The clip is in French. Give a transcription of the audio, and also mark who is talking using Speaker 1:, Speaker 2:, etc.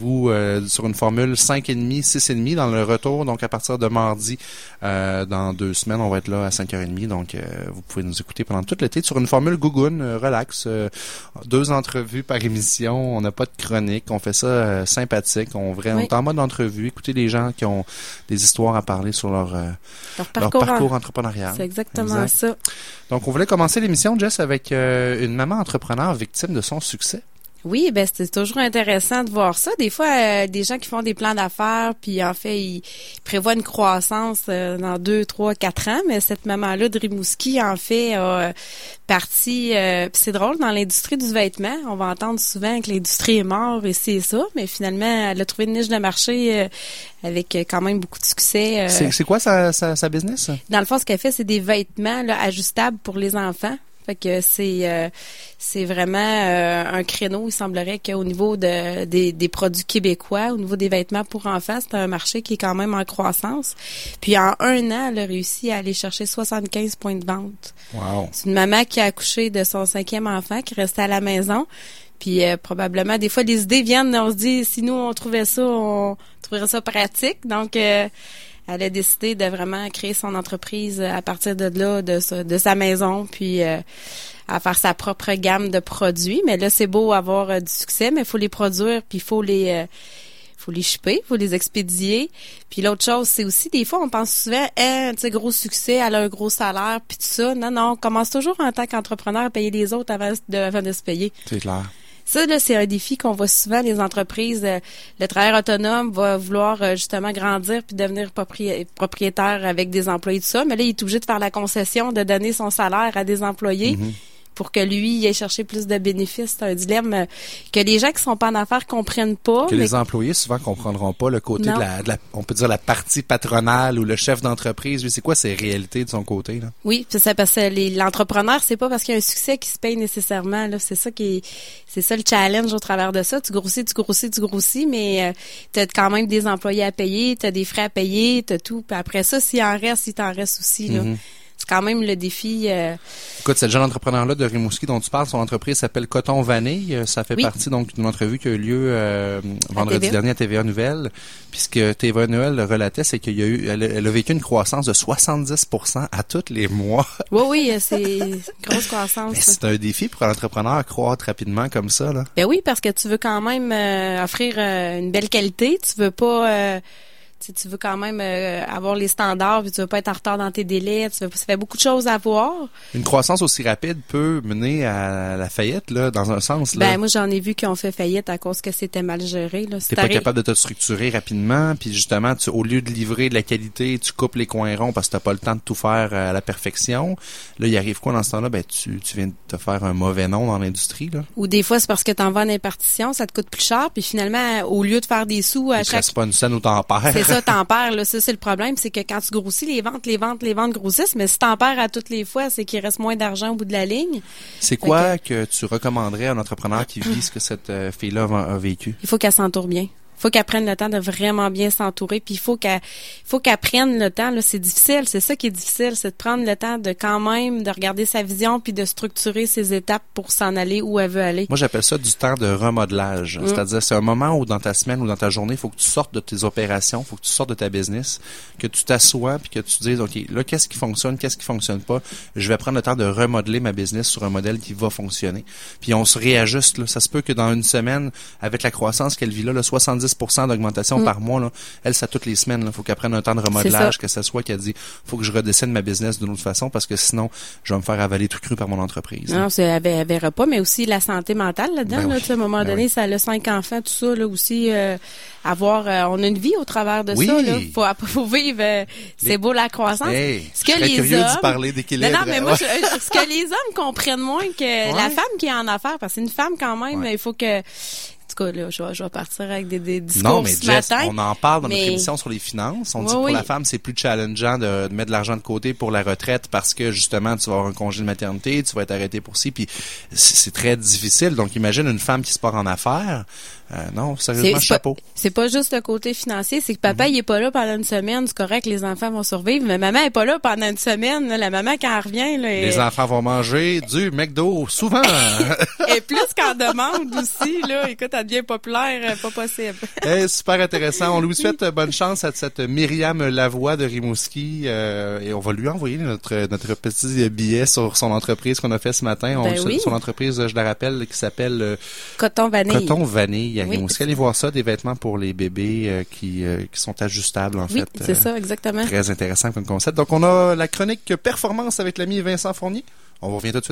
Speaker 1: vous euh, sur une formule 5,5, 6,5 dans le retour. Donc, à partir de mardi, euh, dans deux semaines, on va être là à 5h30. Donc, euh, vous pouvez nous écouter pendant tout l'été sur une formule Gougoun, relax. deux entrevues par émission. On n'a pas de chronique. On fait ça sympathique. On, on est en mode entrevue. Écoutez les gens qui ont des histoires à parler sur leur, leur parcours, entrepreneurial.
Speaker 2: C'est exactement ça.
Speaker 1: Donc, on voulait commencer l'émission, Jess, avec une maman entrepreneur victime de son succès.
Speaker 2: Oui, ben c'est toujours intéressant de voir ça. Des fois, euh, des gens qui font des plans d'affaires, puis en fait, ils prévoient une croissance euh, dans deux, trois, quatre ans. Mais cette maman-là de Rimouski, en fait, a euh, parti. c'est drôle dans l'industrie du vêtement. On va entendre souvent que l'industrie est morte et c'est ça, mais finalement, elle a trouvé une niche de marché avec quand même beaucoup de succès.
Speaker 1: c'est quoi sa, sa, sa, business?
Speaker 2: Dans le fond, ce qu'elle fait, c'est des vêtements là, ajustables pour les enfants. Fait que c'est euh, c'est vraiment euh, un créneau. Il semblerait qu'au niveau de, des, des, produits québécois, au niveau des vêtements pour enfants, c'est un marché qui est quand même en croissance. Puis en un an, elle a réussi à aller chercher 75 points de vente.
Speaker 1: Wow.
Speaker 2: C'est une maman qui a accouché de son cinquième enfant, qui restait à la maison. Puis euh, probablement, des fois, les idées viennent, on se dit, si nous, on trouvait ça, on trouverait ça pratique. Donc, elle a décidé de vraiment créer son entreprise à partir de là, de, sa maison, puis euh, à faire sa propre gamme de produits. Mais là, c'est beau avoir euh, du succès, mais il faut les produire, puis il faut les euh, faut les shipper, faut les expédier. Puis l'autre chose, c'est aussi des fois on pense souvent, hein, tu sais, gros succès, elle a un gros salaire, puis tout ça. Non, non, on commence toujours en tant qu'entrepreneur à payer les autres avant de, avant de se payer.
Speaker 1: C'est clair.
Speaker 2: Ça, là, c'est un défi qu'on voit souvent les entreprises. Euh, le travailleur autonome va vouloir euh, justement grandir puis devenir propriétaire avec des employés de ça. Mais là, il est obligé de faire la concession de donner son salaire à des employés. Mm-hmm pour que lui ait cherché plus de bénéfices. C'est un dilemme euh, que les gens qui sont pas en affaires comprennent pas.
Speaker 1: Que les employés souvent comprendront pas le côté de la, on peut dire la partie patronale ou le chef d'entreprise. C'est quoi ces réalités de son côté là?
Speaker 2: Oui, c'est ça parce que l'entrepreneur c'est pas parce qu'il y a un succès qui se paye nécessairement. Là, c'est ça qui c'est ça le challenge au travers de ça. Tu grossis, tu grossis, tu grossis, mais euh, tu as quand même des employés à payer, tu as des frais à payer, tu as tout. Puis après ça, s'il en reste, il t'en reste aussi. Là. Mm-hmm quand même le défi. Euh...
Speaker 1: Écoute, cette jeune entrepreneur-là de Rimouski dont tu parles, son entreprise s'appelle Coton Vanille. Euh, ça fait partie donc d'une entrevue qui a eu lieu euh, vendredi dernier à TVA Nouvelle. Puisque TVA Nouvelle le relatait, c'est qu'il y a eu, elle, a vécu une croissance de 70% à tous les mois.
Speaker 2: Oui, oui, c'est une grosse croissance.
Speaker 1: c'est un défi pour un entrepreneur à croître rapidement comme ça. Là.
Speaker 2: Ben oui, parce que tu veux quand même euh, offrir une belle qualité. Tu veux pas tu veux quand même euh, avoir les standards, puis tu veux pas être en retard dans tes délais, tu veux, ça fait beaucoup de choses à voir.
Speaker 1: Une croissance aussi rapide peut mener à la faillite, là, dans un sens.
Speaker 2: Là. Ben moi j'en ai vu qui ont fait faillite à cause que c'était mal géré. Là.
Speaker 1: T'es pas capable de te structurer rapidement, puis justement, tu, au lieu de livrer de la qualité, tu coupes les coins ronds parce que t'as pas le temps de tout faire à la perfection. Là, il arrive quoi dans ce temps-là? Ben tu, tu viens de te faire un mauvais nom dans l'industrie. là.
Speaker 2: Ou des fois c'est parce que t'en vends une impartition, ça te coûte plus cher, puis finalement au lieu de faire des sous à chaque.
Speaker 1: C'est pas une scène où t'en perds
Speaker 2: ça, t'en perds. Là. Ça, c'est le problème, c'est que quand tu grossis, les ventes, les ventes, les ventes grossissent, mais si t'en perds à toutes les fois, c'est qu'il reste moins d'argent au bout de la ligne.
Speaker 1: C'est quoi que... tu recommanderais à un entrepreneur qui vit ce que cette euh, fille-là a vécu?
Speaker 2: Il faut qu'elle s'entoure bien faut qu'elle prenne le temps de vraiment bien s'entourer, puis il faut qu'elle faut qu'elle prenne le temps là, c'est difficile, c'est ça qui est difficile, c'est de prendre le temps de quand même de regarder sa vision puis de structurer ses étapes pour s'en aller où elle veut aller.
Speaker 1: Moi, j'appelle ça du temps de remodelage. Mm. C'est-à-dire c'est un moment où dans ta semaine ou dans ta journée, il faut que tu sortes de tes opérations, il faut que tu sortes de ta business, que tu t'assoies puis que tu dises OK, là qu'est-ce qui fonctionne, qu'est-ce qui fonctionne pas, je vais prendre le temps de remodeler ma business sur un modèle qui va fonctionner. Puis on se réajuste là, ça se peut que dans une semaine avec la croissance qu'elle vit là, le 70 d'augmentation mm. par mois. Là. Elle, ça toutes les semaines. Il faut qu'elle prenne un temps de remodelage, que ce soit qu'elle dit faut que je redessine ma business d'une autre façon parce que sinon, je vais me faire avaler tout cru par mon entreprise.
Speaker 2: Non, c'est, verra pas, mais aussi la santé mentale là-dedans. Ben à un moment ben donné, ça a cinq enfants, tout ça, là aussi. Euh, avoir, euh, on a une vie au travers de ça. Là. Faut, faut vivre. Euh, c'est beau la croissance.
Speaker 1: ce que les curieux hommes, parler d'équilibre.
Speaker 2: Non, non, mais moi, ce que les hommes comprennent moins que la femme qui est en affaires, parce que c'est une femme quand même, il faut que cas, là, je, vais, je vais partir avec des, des discours
Speaker 1: Non, mais Jess, on en parle dans notre émission sur les finances. On dit que pour la femme, c'est plus challengeant de, mettre de l'argent de côté pour la retraite parce que, justement, tu vas avoir un congé de maternité, tu vas être arrêté pour ci, puis c'est très difficile. Donc, imagine une femme qui se part en affaires. Euh, non, sérieusement, chapeau.
Speaker 2: C'est pas juste le côté financier, c'est que papa, mhm. il est pas là pendant une semaine, c'est correct, les enfants vont survivre, mais maman est pas là pendant une semaine, la maman, quand elle revient, là,
Speaker 1: Les enfants vont manger du McDo, souvent.
Speaker 2: Et plus qu'en demande aussi, là. Écoute, elle devient populaire, euh, pas possible.
Speaker 1: Eh, super intéressant. On lui souhaite bonne chance à cette Myriam Lavoie de Rimouski euh, et on va lui envoyer notre notre petit billet sur son entreprise qu'on a fait ce matin. On
Speaker 2: Ben oui.
Speaker 1: Son entreprise, je la rappelle, qui s'appelle euh,
Speaker 2: Coton vanille.
Speaker 1: Coton Vanille à
Speaker 2: Oui.
Speaker 1: Rimouski. Allez voir ça, des vêtements pour les bébés euh, qui euh, qui sont ajustables en
Speaker 2: Oui,
Speaker 1: fait.
Speaker 2: c'est
Speaker 1: Euh,
Speaker 2: ça, exactement.
Speaker 1: Très intéressant comme concept. Donc on a la chronique performance avec l'ami Vincent Fournier. On revient tout de suite.